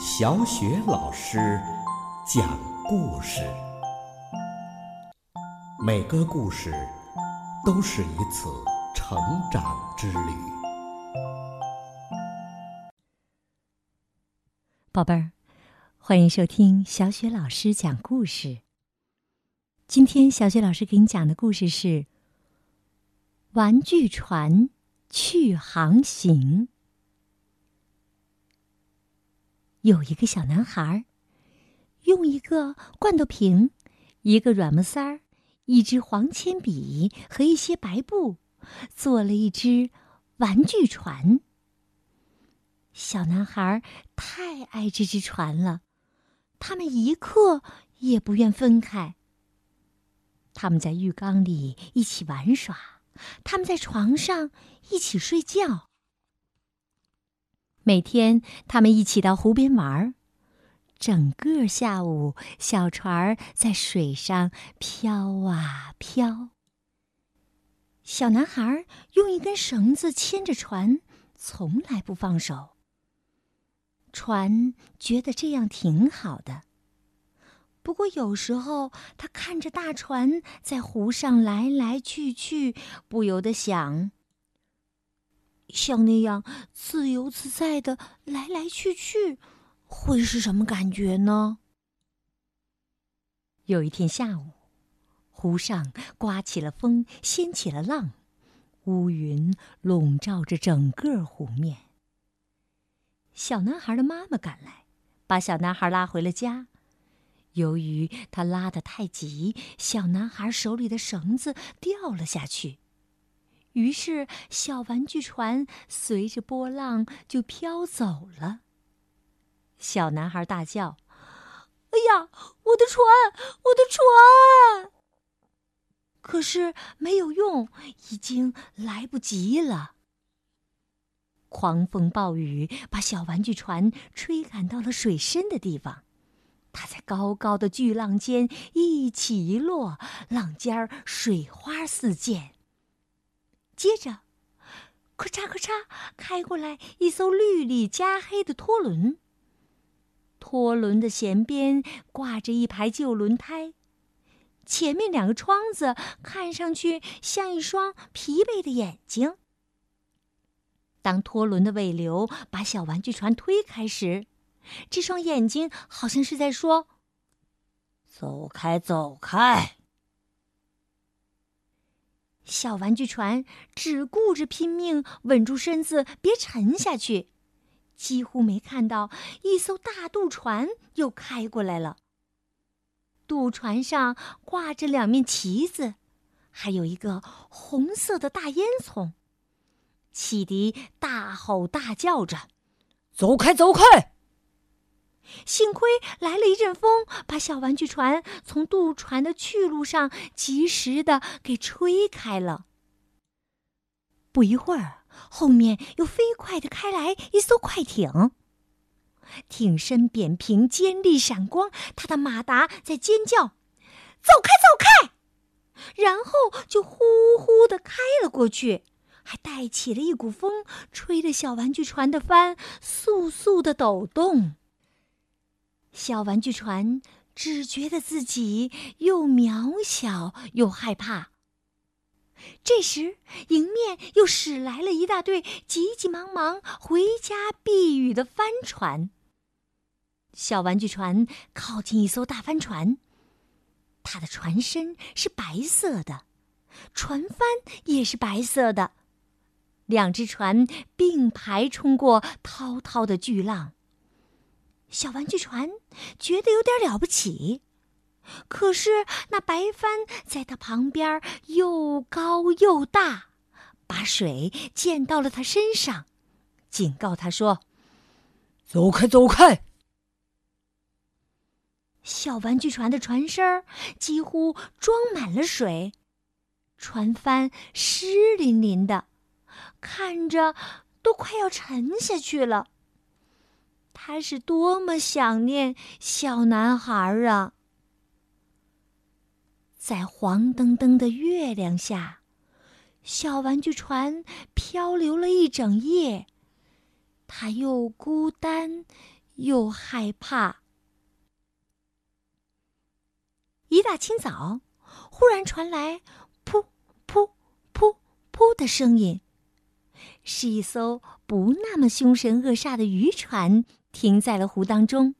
小雪老师讲故事，每个故事都是一次成长之旅。宝贝儿，欢迎收听小雪老师讲故事。今天小雪老师给你讲的故事是《玩具船去航行》。有一个小男孩，用一个罐头瓶、一个软木塞儿、一支黄铅笔和一些白布，做了一只玩具船。小男孩太爱这只船了，他们一刻也不愿分开。他们在浴缸里一起玩耍，他们在床上一起睡觉。每天，他们一起到湖边玩儿。整个下午，小船在水上飘啊飘。小男孩用一根绳子牵着船，从来不放手。船觉得这样挺好的。不过有时候，他看着大船在湖上来来去去，不由得想。像那样自由自在的来来去去，会是什么感觉呢？有一天下午，湖上刮起了风，掀起了浪，乌云笼罩着整个湖面。小男孩的妈妈赶来，把小男孩拉回了家。由于他拉得太急，小男孩手里的绳子掉了下去。于是，小玩具船随着波浪就飘走了。小男孩大叫：“哎呀，我的船，我的船！”可是没有用，已经来不及了。狂风暴雨把小玩具船吹赶到了水深的地方，它在高高的巨浪间一起一落，浪尖儿水花四溅。接着，咔嚓咔嚓，开过来一艘绿里加黑的拖轮。拖轮的舷边挂着一排旧轮胎，前面两个窗子看上去像一双疲惫的眼睛。当拖轮的尾流把小玩具船推开时，这双眼睛好像是在说：“走开，走开。”小玩具船只顾着拼命稳住身子，别沉下去，几乎没看到一艘大渡船又开过来了。渡船上挂着两面旗子，还有一个红色的大烟囱。汽笛大吼大叫着：“走开，走开！”幸亏来了一阵风，把小玩具船从渡船的去路上及时的给吹开了。不一会儿，后面又飞快的开来一艘快艇，艇身扁平，尖利闪光，它的马达在尖叫：“走开，走开！”然后就呼呼的开了过去，还带起了一股风，吹得小玩具船的帆簌簌的抖动。小玩具船只觉得自己又渺小又害怕。这时，迎面又驶来了一大队急急忙忙回家避雨的帆船。小玩具船靠近一艘大帆船，它的船身是白色的，船帆也是白色的，两只船并排冲过滔滔的巨浪。小玩具船觉得有点了不起，可是那白帆在它旁边又高又大，把水溅到了他身上，警告他说：“走开，走开！”小玩具船的船身几乎装满了水，船帆湿淋淋的，看着都快要沉下去了。他是多么想念小男孩啊！在黄澄澄的月亮下，小玩具船漂流了一整夜。他又孤单又害怕。一大清早，忽然传来“噗噗噗噗”的声音，是一艘不那么凶神恶煞的渔船停在了湖当中。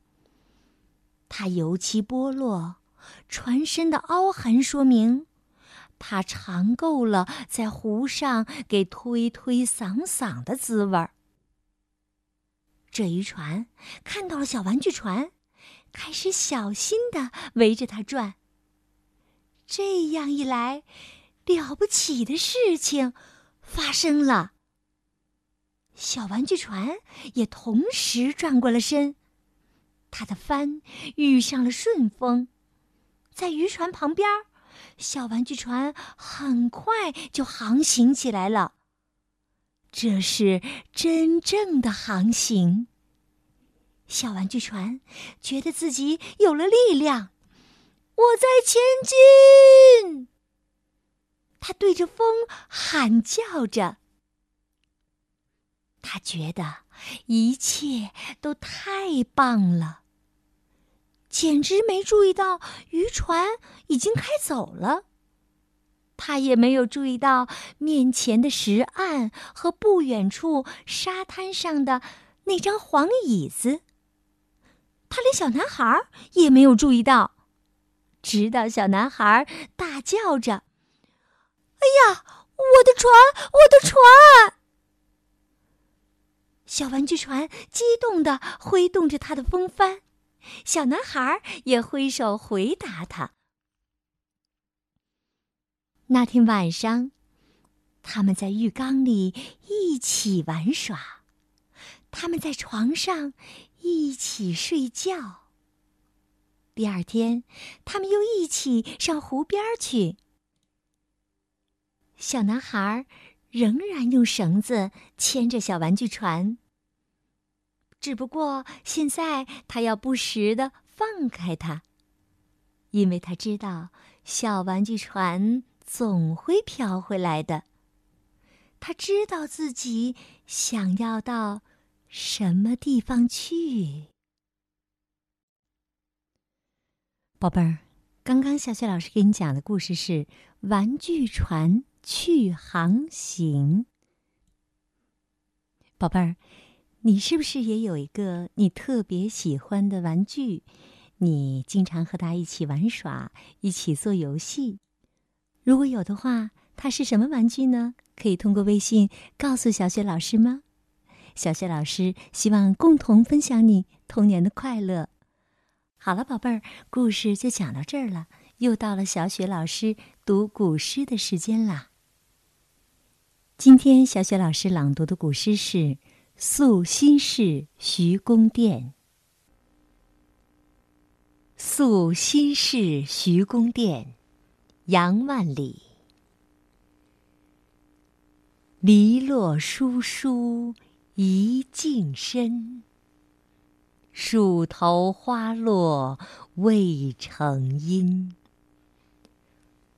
它油漆剥落，船身的凹痕说明，它尝够了在湖上给推推搡搡的滋味儿。这渔船看到了小玩具船，开始小心的围着它转。这样一来，了不起的事情发生了。小玩具船也同时转过了身，它的帆遇上了顺风，在渔船旁边，小玩具船很快就航行起来了。这是真正的航行。小玩具船觉得自己有了力量。我在前进，他对着风喊叫着。他觉得一切都太棒了，简直没注意到渔船已经开走了。他也没有注意到面前的石岸和不远处沙滩上的那张黄椅子。他连小男孩也没有注意到。直到小男孩大叫着：“哎呀，我的船，我的船！”小玩具船激动地挥动着它的风帆，小男孩也挥手回答他。那天晚上，他们在浴缸里一起玩耍，他们在床上一起睡觉。第二天，他们又一起上湖边去。小男孩仍然用绳子牵着小玩具船，只不过现在他要不时的放开它，因为他知道小玩具船总会飘回来的。他知道自己想要到什么地方去。宝贝儿，刚刚小雪老师给你讲的故事是《玩具船去航行》。宝贝儿，你是不是也有一个你特别喜欢的玩具？你经常和他一起玩耍，一起做游戏。如果有的话，它是什么玩具呢？可以通过微信告诉小雪老师吗？小雪老师希望共同分享你童年的快乐。好了，宝贝儿，故事就讲到这儿了。又到了小雪老师读古诗的时间啦。今天小雪老师朗读的古诗是《宿新市·徐公店》。《宿新市·徐公店》，杨万里。篱落疏疏一径深。树头花落未成阴，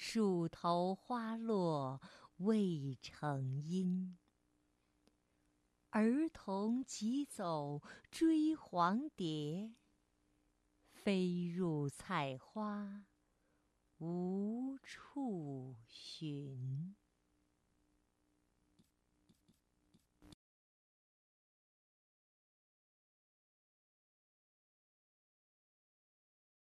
树头花落未成阴，儿童急走追黄蝶，飞入菜花无处寻。